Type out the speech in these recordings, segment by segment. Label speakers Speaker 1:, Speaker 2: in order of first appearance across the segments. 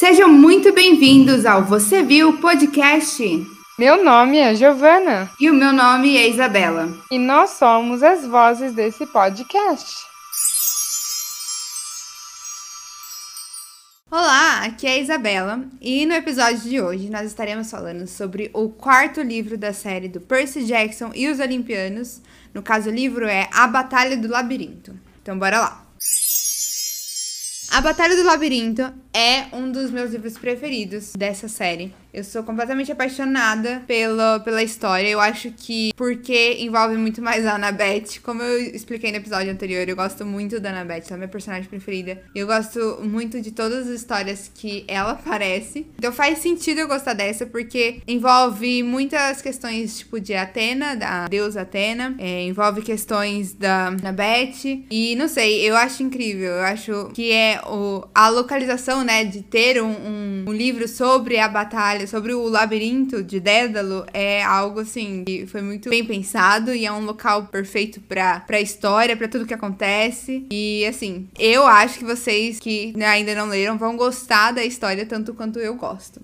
Speaker 1: Sejam muito bem-vindos ao Você Viu Podcast.
Speaker 2: Meu nome é Giovana.
Speaker 1: E o meu nome é Isabela.
Speaker 2: E nós somos as vozes desse podcast.
Speaker 1: Olá, aqui é a Isabela e no episódio de hoje nós estaremos falando sobre o quarto livro da série do Percy Jackson e os Olimpianos. No caso, o livro é A Batalha do Labirinto. Então, bora lá! A Batalha do Labirinto é um dos meus livros preferidos dessa série. Eu sou completamente apaixonada pela, pela história. Eu acho que porque envolve muito mais a Annabeth. Como eu expliquei no episódio anterior, eu gosto muito da Annabeth, ela é minha personagem preferida. Eu gosto muito de todas as histórias que ela aparece. Então faz sentido eu gostar dessa, porque envolve muitas questões, tipo, de Atena, da deusa Atena. É, envolve questões da Annabeth. E não sei, eu acho incrível. Eu acho que é o, a localização, né, de ter um, um, um livro sobre a batalha sobre o labirinto de Dédalo é algo assim que foi muito bem pensado e é um local perfeito para para história, para tudo que acontece. E assim, eu acho que vocês que ainda não leram vão gostar da história tanto quanto eu gosto.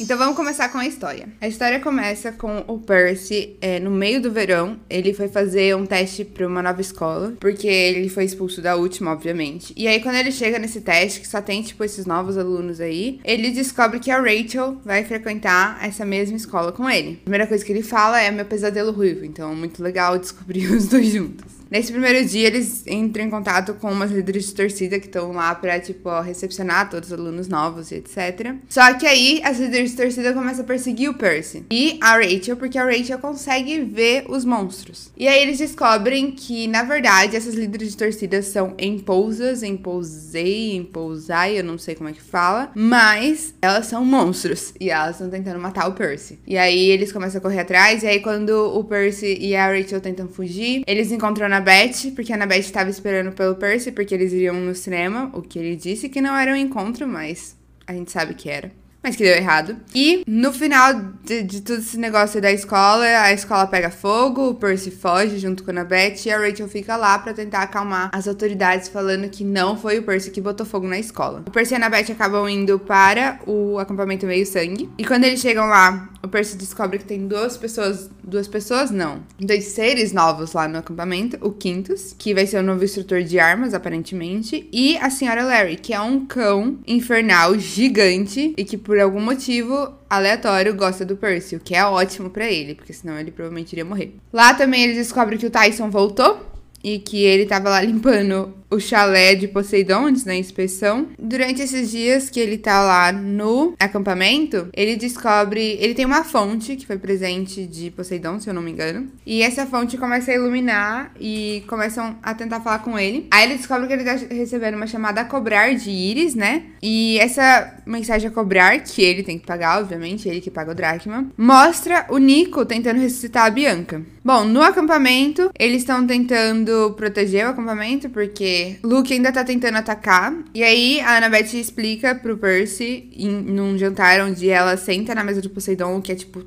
Speaker 1: Então vamos começar com a história. A história começa com o Percy é, no meio do verão. Ele foi fazer um teste para uma nova escola, porque ele foi expulso da última, obviamente. E aí, quando ele chega nesse teste, que só tem, tipo, esses novos alunos aí, ele descobre que a Rachel vai frequentar essa mesma escola com ele. A primeira coisa que ele fala é meu pesadelo ruivo. Então, muito legal descobrir os dois juntos. Nesse primeiro dia, eles entram em contato com umas líderes de torcida que estão lá pra, tipo, recepcionar todos os alunos novos e etc. Só que aí, as líderes de torcida começam a perseguir o Percy e a Rachel, porque a Rachel consegue ver os monstros. E aí, eles descobrem que, na verdade, essas líderes de torcida são empousas, empousei, empousai, eu não sei como é que fala, mas elas são monstros e elas estão tentando matar o Percy. E aí, eles começam a correr atrás, e aí, quando o Percy e a Rachel tentam fugir, eles encontram na Annabeth, porque a Annabeth estava esperando pelo Percy, porque eles iriam no cinema, o que ele disse que não era um encontro, mas a gente sabe que era mas que deu errado. E no final de, de todo esse negócio da escola, a escola pega fogo, o Percy foge junto com a Beth e a Rachel fica lá para tentar acalmar as autoridades, falando que não foi o Percy que botou fogo na escola. O Percy e a Beth acabam indo para o acampamento meio sangue. E quando eles chegam lá, o Percy descobre que tem duas pessoas. Duas pessoas, não. Dois seres novos lá no acampamento. O Quintus, que vai ser o novo instrutor de armas, aparentemente. E a senhora Larry, que é um cão infernal gigante e que por por algum motivo aleatório gosta do Percy, o que é ótimo para ele, porque senão ele provavelmente iria morrer. Lá também eles descobrem que o Tyson voltou e que ele tava lá limpando o chalé de Poseidon antes da inspeção. Durante esses dias que ele tá lá no acampamento, ele descobre. Ele tem uma fonte que foi presente de Poseidon, se eu não me engano. E essa fonte começa a iluminar e começam a tentar falar com ele. Aí ele descobre que ele tá recebendo uma chamada a cobrar de Iris, né? E essa mensagem a cobrar, que ele tem que pagar, obviamente, ele que paga o dracma, mostra o Nico tentando ressuscitar a Bianca. Bom, no acampamento, eles estão tentando proteger o acampamento, porque Luke ainda tá tentando atacar. E aí a Annabeth explica pro Percy, em, num jantar onde ela senta na mesa do Poseidon, que é tipo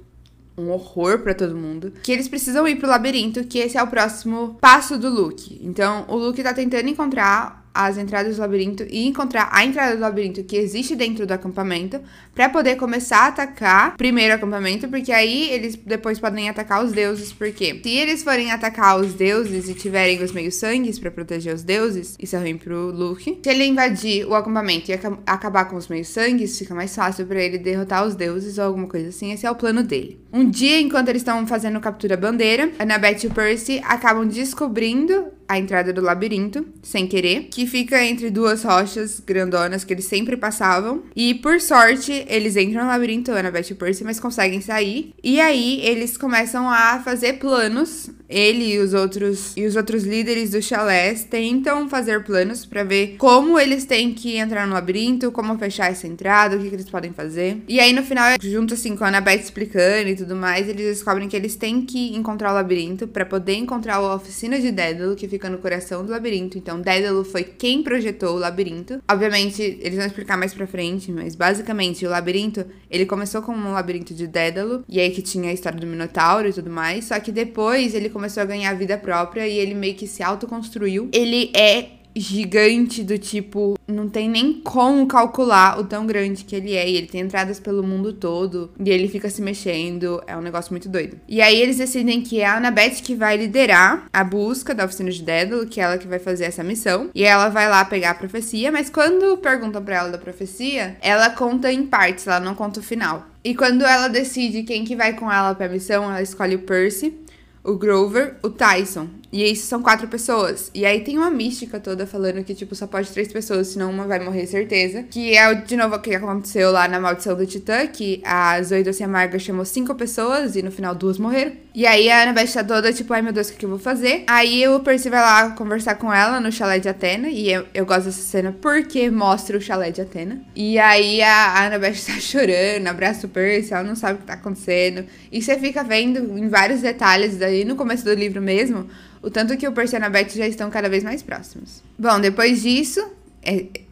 Speaker 1: um horror para todo mundo, que eles precisam ir pro labirinto, que esse é o próximo passo do Luke. Então, o Luke tá tentando encontrar as entradas do labirinto e encontrar a entrada do labirinto que existe dentro do acampamento para poder começar a atacar primeiro o acampamento, porque aí eles depois podem atacar os deuses, porque se eles forem atacar os deuses e tiverem os meios sangues para proteger os deuses, isso é ruim pro Luke. Se ele invadir o acampamento e acabar com os meios sangues, fica mais fácil para ele derrotar os deuses ou alguma coisa assim. Esse é o plano dele. Um dia, enquanto eles estão fazendo captura bandeira, Annabeth e Percy acabam descobrindo a entrada do labirinto, sem querer, que fica entre duas rochas grandonas que eles sempre passavam. E por sorte, eles entram no labirinto, Annabeth e Percy, mas conseguem sair. E aí eles começam a fazer planos. Ele e os outros e os outros líderes do chalés tentam fazer planos para ver como eles têm que entrar no labirinto, como fechar essa entrada, o que, que eles podem fazer. E aí no final, junto assim com a Annabeth explicando e tudo mais, eles descobrem que eles têm que encontrar o labirinto para poder encontrar a oficina de Dédalo, que fica no coração do labirinto. Então, Dédalo foi quem projetou o labirinto. Obviamente, eles vão explicar mais pra frente, mas basicamente o labirinto, ele começou como um labirinto de Dédalo, e aí que tinha a história do Minotauro e tudo mais, só que depois ele começou a ganhar vida própria e ele meio que se autoconstruiu. Ele é gigante do tipo, não tem nem como calcular o tão grande que ele é. E ele tem entradas pelo mundo todo. E ele fica se mexendo. É um negócio muito doido. E aí eles decidem que é a Annabeth que vai liderar a busca da oficina de Dédalo, que é ela que vai fazer essa missão. E ela vai lá pegar a profecia, mas quando perguntam para ela da profecia, ela conta em partes, ela não conta o final. E quando ela decide quem que vai com ela pra missão, ela escolhe o Percy o Grover, o Tyson. E isso são quatro pessoas. E aí tem uma mística toda falando que, tipo, só pode três pessoas, senão uma vai morrer, certeza. Que é, de novo, o que aconteceu lá na Maldição do Titã, que a Zoe Doce Amarga chamou cinco pessoas e no final duas morreram. E aí a Annabeth tá toda, tipo, ai meu Deus, o que, eu vou fazer? Aí o Percy vai lá conversar com ela no chalé de Atena. E eu, eu gosto dessa cena porque mostra o chalé de Atena. E aí a Annabeth tá chorando, abraça o Percy, ela não sabe o que tá acontecendo. E você fica vendo em vários detalhes daí no começo do livro mesmo, o tanto que o Percy e a Annabeth já estão cada vez mais próximos. Bom, depois disso,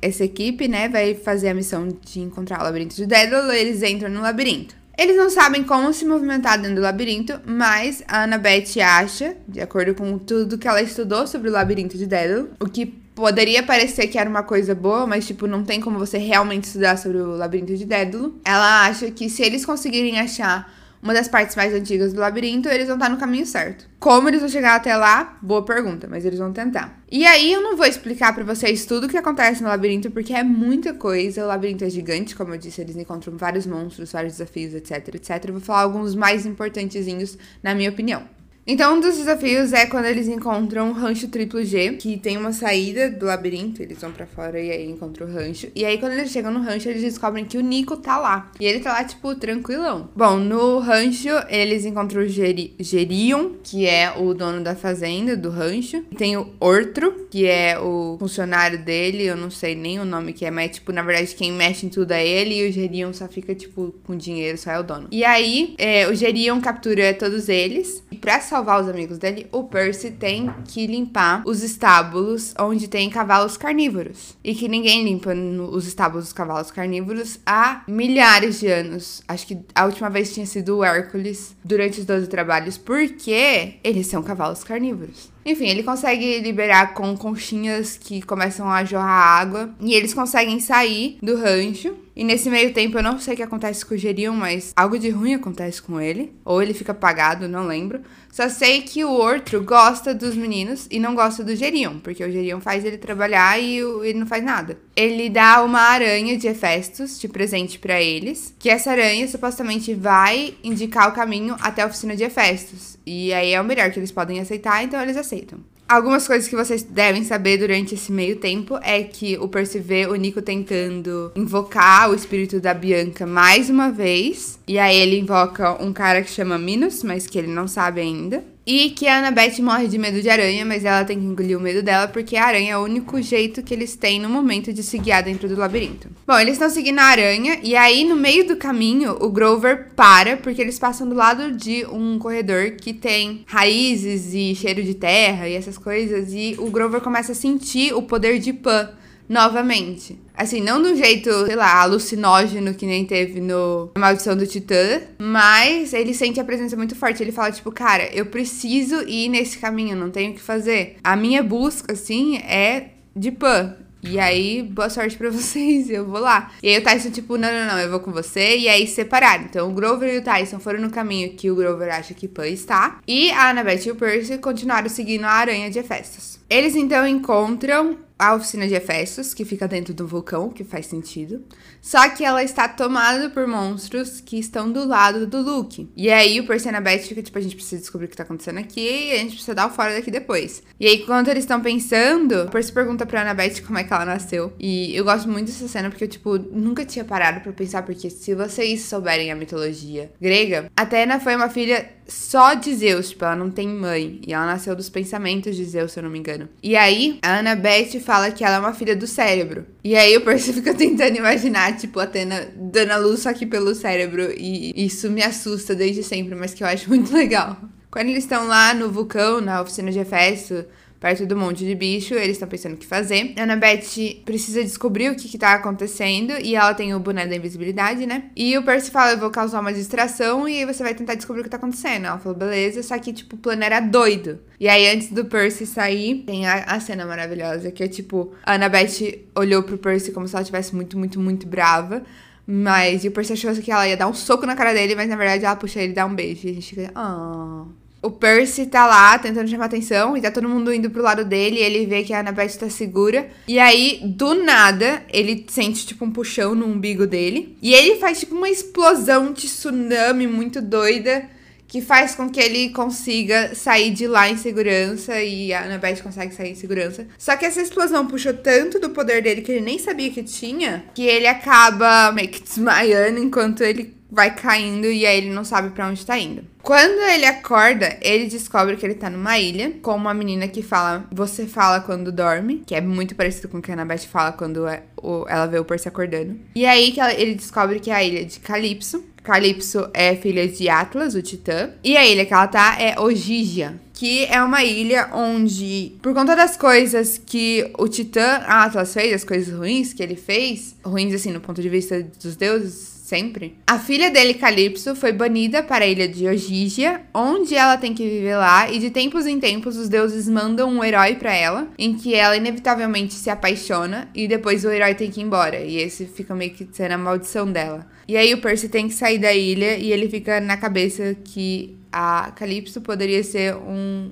Speaker 1: essa equipe, né, vai fazer a missão de encontrar o labirinto de Dédalo, eles entram no labirinto. Eles não sabem como se movimentar dentro do labirinto, mas a Annabeth acha, de acordo com tudo que ela estudou sobre o labirinto de Dédalo, o que poderia parecer que era uma coisa boa, mas tipo, não tem como você realmente estudar sobre o labirinto de Dédalo. Ela acha que se eles conseguirem achar uma das partes mais antigas do labirinto, eles vão estar no caminho certo. Como eles vão chegar até lá? Boa pergunta, mas eles vão tentar. E aí eu não vou explicar para vocês tudo o que acontece no labirinto, porque é muita coisa. O labirinto é gigante, como eu disse, eles encontram vários monstros, vários desafios, etc, etc. Eu vou falar alguns mais importantezinhos, na minha opinião. Então, um dos desafios é quando eles encontram um rancho triplo G, que tem uma saída do labirinto, eles vão para fora e aí encontram o rancho. E aí, quando eles chegam no rancho, eles descobrem que o Nico tá lá. E ele tá lá, tipo, tranquilão. Bom, no rancho, eles encontram o Geri Gerion, que é o dono da fazenda, do rancho. Tem o Ortro, que é o funcionário dele, eu não sei nem o nome que é, mas, tipo, na verdade, quem mexe em tudo é ele e o Gerion só fica, tipo, com dinheiro, só é o dono. E aí, é, o Gerion captura todos eles. E pra salvar os amigos dele, o Percy tem que limpar os estábulos onde tem cavalos carnívoros. E que ninguém limpa os estábulos dos cavalos carnívoros há milhares de anos. Acho que a última vez tinha sido o Hércules durante os 12 trabalhos, porque eles são cavalos carnívoros. Enfim, ele consegue liberar com conchinhas que começam a jorrar água. E eles conseguem sair do rancho. E nesse meio tempo, eu não sei o que acontece com o Gerion, mas algo de ruim acontece com ele. Ou ele fica apagado, não lembro. Só sei que o outro gosta dos meninos e não gosta do Gerion, porque o Gerion faz ele trabalhar e ele não faz nada. Ele dá uma aranha de Hefestos de presente para eles, que essa aranha supostamente vai indicar o caminho até a oficina de Hefestos. E aí é o melhor que eles podem aceitar, então eles aceitam. Algumas coisas que vocês devem saber durante esse meio tempo é que o Percy vê o Nico tentando invocar o espírito da Bianca mais uma vez. E aí ele invoca um cara que chama Minos, mas que ele não sabe ainda. E que a Annabeth morre de medo de aranha, mas ela tem que engolir o medo dela, porque a aranha é o único jeito que eles têm no momento de se guiar dentro do labirinto. Bom, eles estão seguindo a aranha, e aí no meio do caminho, o Grover para, porque eles passam do lado de um corredor que tem raízes e cheiro de terra e essas coisas, e o Grover começa a sentir o poder de Pan novamente. Assim, não do jeito, sei lá, alucinógeno que nem teve no Maldição do Titã, mas ele sente a presença muito forte. Ele fala, tipo, cara, eu preciso ir nesse caminho, não tenho o que fazer. A minha busca, assim, é de Pan. E aí, boa sorte pra vocês, eu vou lá. E aí o Tyson, tipo, não, não, não, eu vou com você. E aí separaram. Então o Grover e o Tyson foram no caminho que o Grover acha que Pan está. E a Annabeth e o Percy continuaram seguindo a aranha de Hefestos. Eles então encontram a oficina de Efestos, que fica dentro do vulcão, que faz sentido. Só que ela está tomada por monstros que estão do lado do Luke. E aí o Percy e a Beth fica tipo, a gente precisa descobrir o que tá acontecendo aqui e a gente precisa dar o fora daqui depois. E aí, quando eles estão pensando, o Percy pergunta pra Annabeth como é que ela nasceu. E eu gosto muito dessa cena porque eu, tipo, nunca tinha parado para pensar, porque se vocês souberem a mitologia grega, Atena foi uma filha só de Zeus, tipo, ela não tem mãe. E ela nasceu dos pensamentos de Zeus, se eu não me engano. E aí, a Annabeth fala que ela é uma filha do cérebro. E aí o Percy fica tentando imaginar, tipo, Atena dando a luz só que pelo cérebro. E isso me assusta desde sempre, mas que eu acho muito legal. Quando eles estão lá no vulcão, na oficina de Efesto, perto do monte de bicho, eles estão pensando o que fazer. A Annabeth precisa descobrir o que, que tá acontecendo e ela tem o boné da invisibilidade, né? E o Percy fala: Eu vou causar uma distração e aí você vai tentar descobrir o que tá acontecendo. Ela falou: Beleza, só que, tipo, o plano era doido. E aí, antes do Percy sair, tem a, a cena maravilhosa que é tipo: a Annabeth olhou pro Percy como se ela estivesse muito, muito, muito brava. Mas e o Percy achou que ela ia dar um soco na cara dele, mas na verdade ela puxa ele e dá um beijo. E a gente fica, ah. O Percy tá lá tentando chamar atenção e tá todo mundo indo pro lado dele. E ele vê que a Annabeth tá segura. E aí, do nada, ele sente tipo um puxão no umbigo dele. E ele faz tipo uma explosão de tsunami muito doida que faz com que ele consiga sair de lá em segurança e a Annabeth consegue sair em segurança. Só que essa explosão puxou tanto do poder dele que ele nem sabia que tinha, que ele acaba meio que desmaiando enquanto ele vai caindo e aí ele não sabe para onde tá indo. Quando ele acorda, ele descobre que ele tá numa ilha com uma menina que fala: Você fala quando dorme, que é muito parecido com o que a Annabeth fala quando é ela vê o Percy acordando. E aí que ele descobre que é a ilha de Calypso. Calypso é filha de Atlas, o titã. E a ilha que ela tá é Ogígia, que é uma ilha onde, por conta das coisas que o Titã Atlas fez, as coisas ruins que ele fez, ruins assim no ponto de vista dos deuses, sempre. A filha dele, Calypso, foi banida para a ilha de Ogígia, onde ela tem que viver lá, e de tempos em tempos os deuses mandam um herói para ela, em que ela inevitavelmente se apaixona e depois o herói tem que ir embora. E esse fica meio que sendo a maldição dela. E aí o Percy tem que sair da ilha e ele fica na cabeça que a Calypso poderia ser um,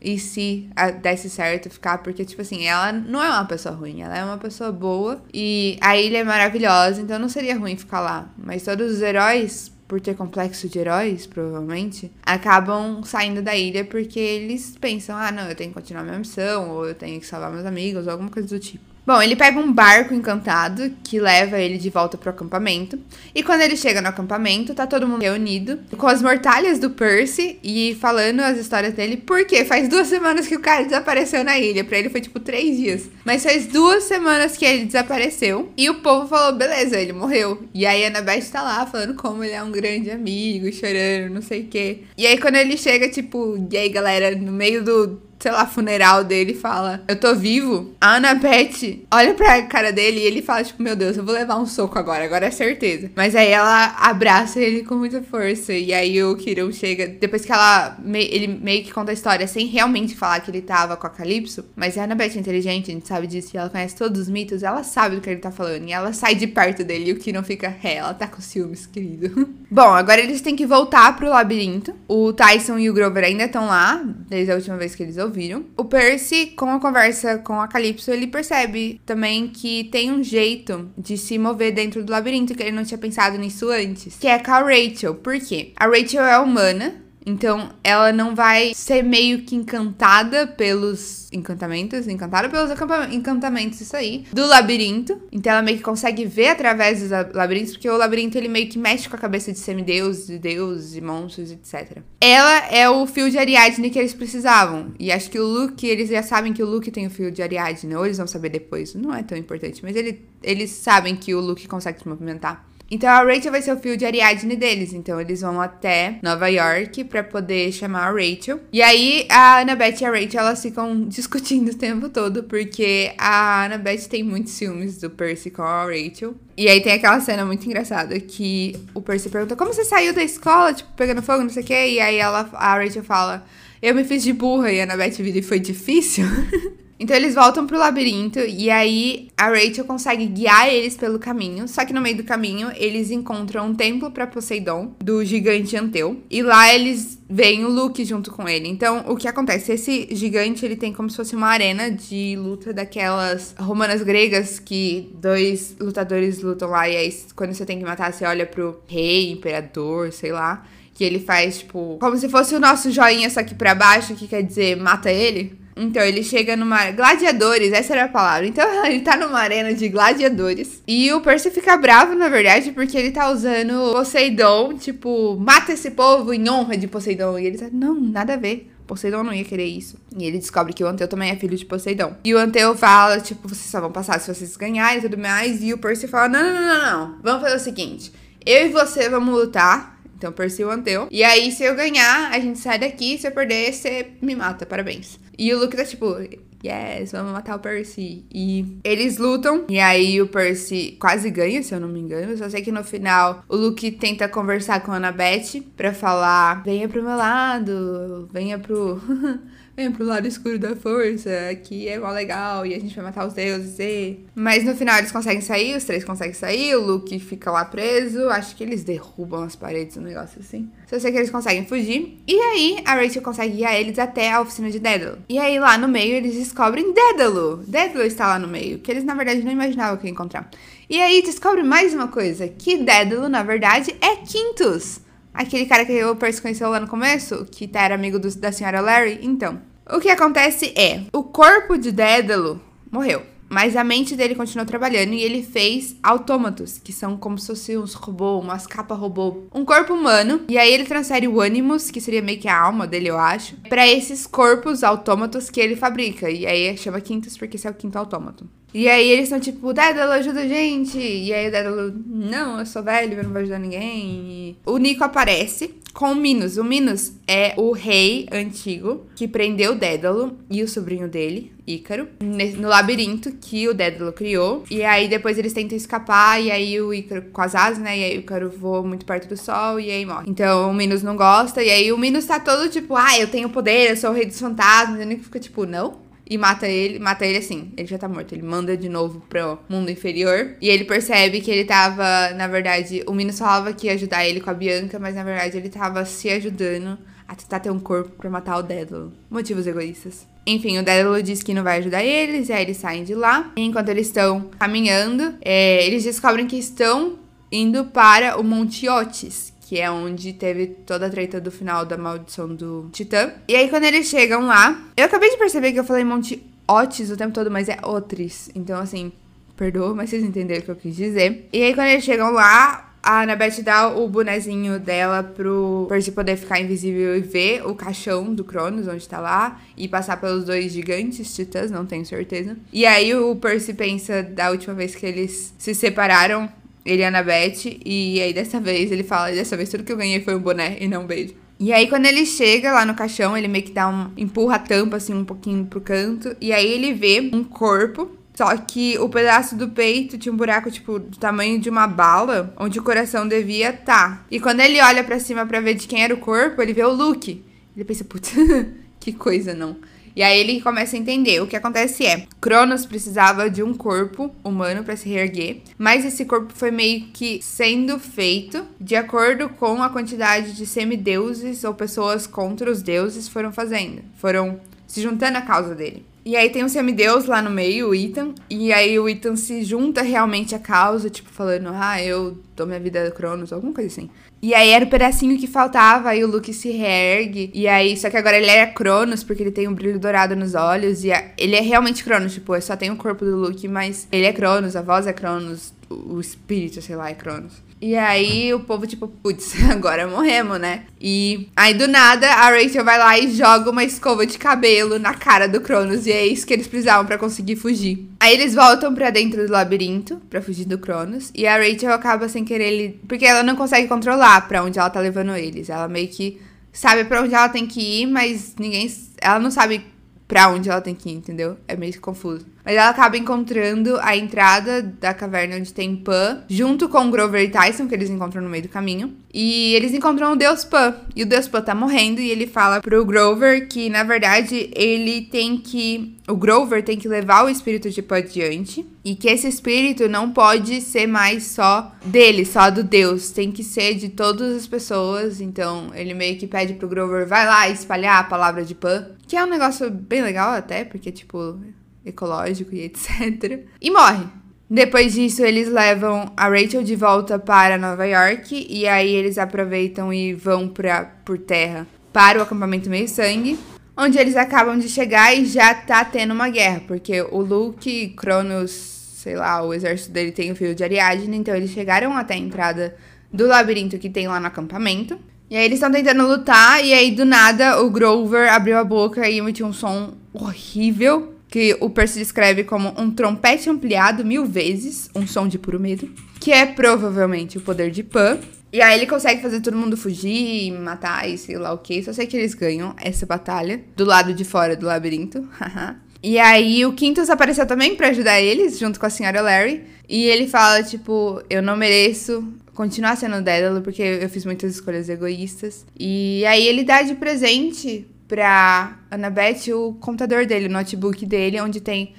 Speaker 1: e se desse certo ficar, porque, tipo assim, ela não é uma pessoa ruim, ela é uma pessoa boa e a ilha é maravilhosa, então não seria ruim ficar lá. Mas todos os heróis, por ter complexo de heróis, provavelmente, acabam saindo da ilha porque eles pensam, ah, não, eu tenho que continuar minha missão, ou eu tenho que salvar meus amigos, ou alguma coisa do tipo. Bom, ele pega um barco encantado que leva ele de volta pro acampamento. E quando ele chega no acampamento, tá todo mundo reunido com as mortalhas do Percy e falando as histórias dele. Porque faz duas semanas que o cara desapareceu na ilha. Pra ele foi tipo três dias. Mas faz duas semanas que ele desapareceu. E o povo falou: beleza, ele morreu. E aí a Annabeth tá lá falando como ele é um grande amigo, chorando, não sei o quê. E aí quando ele chega, tipo, e aí galera, no meio do sei lá, funeral dele fala, eu tô vivo. A Annabeth olha pra cara dele e ele fala, tipo, meu Deus, eu vou levar um soco agora, agora é certeza. Mas aí ela abraça ele com muita força. E aí o Kiron chega, depois que ela, ele meio que conta a história sem realmente falar que ele tava com a Calypso. Mas a Annabeth é inteligente, a gente sabe disso, e ela conhece todos os mitos, ela sabe do que ele tá falando. E ela sai de perto dele e o Kiron fica, é, ela tá com ciúmes, querido. Bom, agora eles têm que voltar pro labirinto. O Tyson e o Grover ainda estão lá, desde a última vez que eles ouviram ouviram. O Percy, com a conversa com a Calypso, ele percebe também que tem um jeito de se mover dentro do labirinto, que ele não tinha pensado nisso antes, que é com a Rachel. Por quê? A Rachel é humana, então, ela não vai ser meio que encantada pelos encantamentos, encantada pelos encantamentos, isso aí, do labirinto. Então, ela meio que consegue ver através dos labirintos, porque o labirinto ele meio que mexe com a cabeça de semideuses, de deuses e monstros, etc. Ela é o fio de Ariadne que eles precisavam. E acho que o Luke, eles já sabem que o Luke tem o fio de Ariadne, ou eles vão saber depois. Não é tão importante, mas ele, eles sabem que o Luke consegue se movimentar. Então a Rachel vai ser o fio de Ariadne deles. Então eles vão até Nova York para poder chamar a Rachel. E aí a Annabeth e a Rachel elas ficam discutindo o tempo todo porque a Annabeth tem muitos ciúmes do Percy com a Rachel. E aí tem aquela cena muito engraçada que o Percy pergunta: "Como você saiu da escola, tipo, pegando fogo, não sei o quê?" E aí ela a Rachel fala: "Eu me fiz de burra" e a Annabeth vira e foi difícil. Então eles voltam pro labirinto e aí a Rachel consegue guiar eles pelo caminho. Só que no meio do caminho eles encontram um templo para Poseidon do gigante Anteu e lá eles veem o Luke junto com ele. Então o que acontece? Esse gigante ele tem como se fosse uma arena de luta daquelas romanas gregas que dois lutadores lutam lá e aí quando você tem que matar você olha pro rei, imperador, sei lá. Que ele faz, tipo, como se fosse o nosso joinha, só que pra baixo, que quer dizer mata ele. Então, ele chega numa. Gladiadores, essa era a palavra. Então, ele tá numa arena de gladiadores. E o Percy fica bravo, na verdade, porque ele tá usando Poseidon, tipo, mata esse povo em honra de Poseidon. E ele tá, não, nada a ver. Poseidon não ia querer isso. E ele descobre que o Anteu também é filho de Poseidon. E o Anteu fala, tipo, vocês só vão passar se vocês ganharem e tudo mais. E o Percy fala: não, não, não, não, não. Vamos fazer o seguinte: eu e você vamos lutar. Então, Percy Anteu. E aí, se eu ganhar, a gente sai daqui. Se eu perder, você me mata. Parabéns. E o Luke tá tipo, yes, vamos matar o Percy. E eles lutam, e aí o Percy quase ganha, se eu não me engano. Só sei que no final o Luke tenta conversar com a Annabeth pra falar: venha pro meu lado, venha pro. venha pro lado escuro da força, que é mó legal e a gente vai matar os deuses e... Mas no final eles conseguem sair, os três conseguem sair, o Luke fica lá preso, acho que eles derrubam as paredes, um negócio assim. Só sei que eles conseguem fugir. E aí a Rachel consegue guiar eles até a oficina de Dédalo. E aí lá no meio eles descobrem Dédalo. Dédalo está lá no meio, que eles na verdade não imaginavam que ia encontrar. E aí descobre mais uma coisa, que Dédalo na verdade é Quintus. Aquele cara que o Percy conheceu lá no começo, que era amigo do, da senhora Larry. Então, o que acontece é, o corpo de Dédalo morreu. Mas a mente dele continuou trabalhando e ele fez autômatos, que são como se fossem uns robôs, umas capas robô. Um corpo humano. E aí ele transfere o Animus, que seria meio que a alma dele, eu acho, para esses corpos autômatos que ele fabrica. E aí chama Quintus porque esse é o quinto autômato. E aí eles estão tipo, Dédalo, ajuda a gente. E aí o Dédalo, não, eu sou velho, eu não vou ajudar ninguém. E o Nico aparece com o Minos. O Minos é o rei antigo que prendeu o Dédalo e o sobrinho dele, Ícaro, no labirinto que o Dédalo criou. E aí depois eles tentam escapar, e aí o Ícaro com as asas, né? E aí o Ícaro voa muito perto do sol e aí morre. Então o Minos não gosta, e aí o Minos tá todo tipo, ah, eu tenho poder, eu sou o rei dos fantasmas. E o Nico fica tipo, não e mata ele, mata ele assim, ele já tá morto. Ele manda de novo pro mundo inferior. E ele percebe que ele tava, na verdade, o Minos falava que ia ajudar ele com a Bianca, mas na verdade ele tava se ajudando a tentar ter um corpo para matar o Dédalo. Motivos egoístas. Enfim, o Dédalo diz que não vai ajudar eles, e aí eles saem de lá. E enquanto eles estão caminhando, é, eles descobrem que estão indo para o Monte Otis, que é onde teve toda a treta do final da maldição do Titã. E aí, quando eles chegam lá, eu acabei de perceber que eu falei Monte Otis o tempo todo, mas é Otris. Então, assim, perdoa, mas vocês entenderam o que eu quis dizer. E aí, quando eles chegam lá, a Annabeth dá o bonezinho dela pro Percy poder ficar invisível e ver o caixão do Cronos, onde tá lá, e passar pelos dois gigantes titãs, não tenho certeza. E aí o Percy pensa da última vez que eles se separaram, ele e a Annabeth, e aí dessa vez ele fala, dessa vez tudo que eu ganhei foi um boné e não um beijo. E aí, quando ele chega lá no caixão, ele meio que dá um. empurra a tampa assim um pouquinho pro canto. E aí ele vê um corpo. Só que o pedaço do peito tinha um buraco, tipo, do tamanho de uma bala, onde o coração devia estar. Tá. E quando ele olha para cima para ver de quem era o corpo, ele vê o Luke. Ele pensa, putz, que coisa não. E aí ele começa a entender. O que acontece é, Cronos precisava de um corpo humano para se reerguer, mas esse corpo foi meio que sendo feito de acordo com a quantidade de semideuses ou pessoas contra os deuses foram fazendo. Foram se juntando à causa dele. E aí tem um semideus lá no meio, o Ethan, e aí o Ethan se junta realmente à causa, tipo, falando, ah, eu dou minha vida a Cronos, alguma coisa assim. E aí era o pedacinho que faltava, aí o Luke se reergue. E aí, só que agora ele é Cronos, porque ele tem um brilho dourado nos olhos. E a, ele é realmente Cronos, tipo, só tem o corpo do Luke, mas ele é Cronos, a voz é Cronos, o espírito, sei lá, é Cronos. E aí o povo, tipo, putz, agora morremos, né? E aí do nada a Rachel vai lá e joga uma escova de cabelo na cara do Cronos. E é isso que eles precisavam para conseguir fugir. Aí eles voltam para dentro do labirinto para fugir do Cronos. E a Rachel acaba sem querer ele. Porque ela não consegue controlar para onde ela tá levando eles. Ela meio que sabe para onde ela tem que ir, mas ninguém. Ela não sabe pra onde ela tem que ir, entendeu? É meio confuso. Mas ela acaba encontrando a entrada da caverna onde tem Pan, junto com Grover e Tyson, que eles encontram no meio do caminho. E eles encontram o Deus Pan. E o Deus Pan tá morrendo e ele fala pro Grover que, na verdade, ele tem que. O Grover tem que levar o espírito de Pan adiante. E que esse espírito não pode ser mais só dele, só do Deus. Tem que ser de todas as pessoas. Então, ele meio que pede pro Grover, vai lá espalhar a palavra de Pan. Que é um negócio bem legal até, porque, tipo, ecológico e etc. E morre. Depois disso, eles levam a Rachel de volta para Nova York e aí eles aproveitam e vão pra, por terra para o acampamento Meio Sangue, onde eles acabam de chegar e já tá tendo uma guerra, porque o Luke, Cronos, sei lá, o exército dele tem o fio de Ariadne, então eles chegaram até a entrada do labirinto que tem lá no acampamento. E aí eles estão tentando lutar e aí do nada o Grover abriu a boca e emitiu um som horrível que o Percy descreve como um trompete ampliado mil vezes, um som de puro medo, que é provavelmente o poder de Pan. E aí ele consegue fazer todo mundo fugir, matar e sei lá o que. Só sei que eles ganham essa batalha do lado de fora do labirinto. e aí o Quintus apareceu também para ajudar eles, junto com a senhora Larry. E ele fala, tipo, eu não mereço continuar sendo Dédalo, porque eu fiz muitas escolhas egoístas. E aí ele dá de presente pra Annabeth o computador dele, o notebook dele, onde tem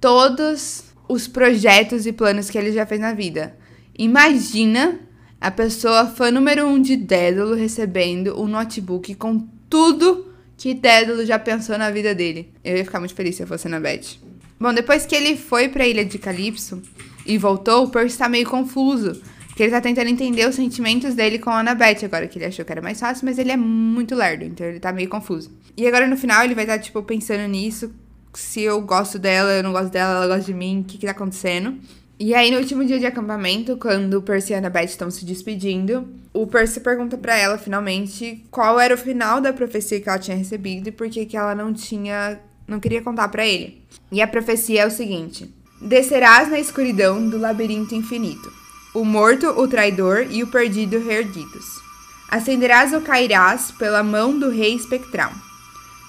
Speaker 1: todos os projetos e planos que ele já fez na vida. Imagina a pessoa fã número um de Dédalo recebendo um notebook com tudo que Dédalo já pensou na vida dele. Eu ia ficar muito feliz se eu fosse Annabeth. Bom, depois que ele foi pra Ilha de Calypso e voltou, o Percy tá meio confuso. Porque ele tá tentando entender os sentimentos dele com a Annabeth agora, que ele achou que era mais fácil, mas ele é muito lerdo, então ele tá meio confuso. E agora no final ele vai estar, tá, tipo, pensando nisso, se eu gosto dela, eu não gosto dela, ela gosta de mim, o que que tá acontecendo. E aí, no último dia de acampamento, quando o Percy e a Annabeth estão se despedindo, o Percy pergunta para ela, finalmente, qual era o final da profecia que ela tinha recebido e por que que ela não tinha... não queria contar para ele. E a profecia é o seguinte... Descerás na escuridão do labirinto infinito o morto, o traidor e o perdido reerguidos. Acenderás ou cairás pela mão do rei espectral.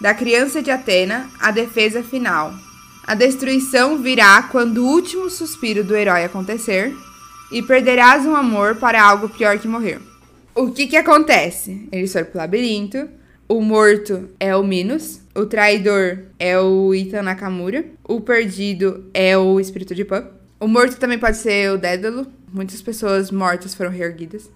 Speaker 1: Da criança de Atena, a defesa final. A destruição virá quando o último suspiro do herói acontecer, e perderás um amor para algo pior que morrer. O que que acontece? Eles foram pro labirinto, o morto é o Minos, o traidor é o Ita Nakamura, o perdido é o espírito de Pan. O morto também pode ser o Dédalo, muitas pessoas mortas foram reerguidas.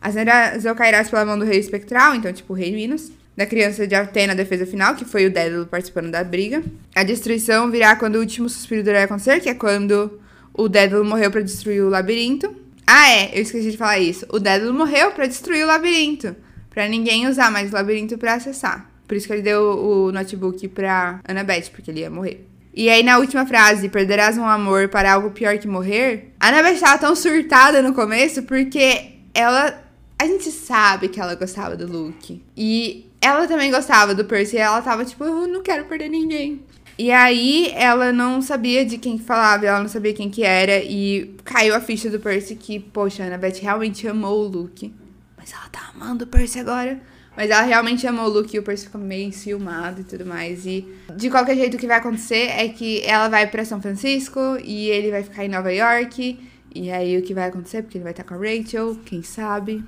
Speaker 1: As Neras cairás pela mão do rei espectral, então, tipo, o rei Minos. Da criança de Atena, a defesa final, que foi o Dédalo participando da briga. A destruição virá quando o último suspiro do herói acontecer, que é quando o Dédalo morreu para destruir o labirinto. Ah, é, eu esqueci de falar isso. O Dédalo morreu para destruir o labirinto. para ninguém usar mais o labirinto para acessar. Por isso que ele deu o notebook pra Annabeth, porque ele ia morrer. E aí, na última frase, perderás um amor para algo pior que morrer. A Annabeth estava tão surtada no começo porque ela. A gente sabe que ela gostava do Luke. E ela também gostava do Percy. E ela tava tipo, eu não quero perder ninguém. E aí ela não sabia de quem falava, ela não sabia quem que era. E caiu a ficha do Percy que, poxa, a Annabeth realmente amou o Luke. Mas ela tá amando o Percy agora. Mas ela realmente amou o Luke e o Percy ficou meio enciumado e tudo mais. E de qualquer jeito, o que vai acontecer é que ela vai para São Francisco e ele vai ficar em Nova York. E aí o que vai acontecer? Porque ele vai estar com a Rachel, quem sabe.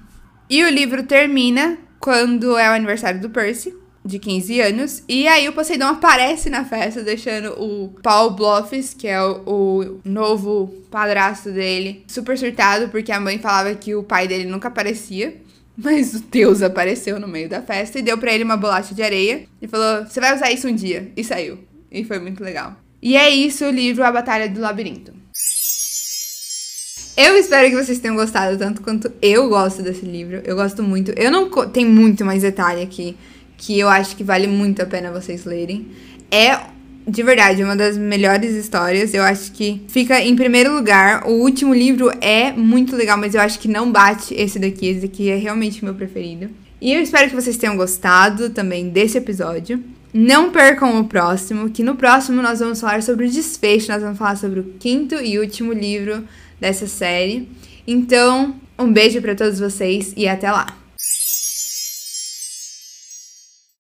Speaker 1: E o livro termina quando é o aniversário do Percy, de 15 anos. E aí o Poseidon aparece na festa, deixando o Paul Bluffs, que é o, o novo padrasto dele, super surtado, porque a mãe falava que o pai dele nunca aparecia. Mas o Deus apareceu no meio da festa e deu para ele uma bolacha de areia e falou: Você vai usar isso um dia. E saiu. E foi muito legal. E é isso o livro A Batalha do Labirinto. Eu espero que vocês tenham gostado tanto quanto eu gosto desse livro. Eu gosto muito. Eu não tem muito mais detalhe aqui que eu acho que vale muito a pena vocês lerem. É de verdade, uma das melhores histórias. Eu acho que fica em primeiro lugar. O último livro é muito legal, mas eu acho que não bate esse daqui. Esse daqui é realmente meu preferido. E eu espero que vocês tenham gostado também desse episódio. Não percam o próximo, que no próximo nós vamos falar sobre o desfecho, nós vamos falar sobre o quinto e último livro dessa série. Então, um beijo para todos vocês e até lá!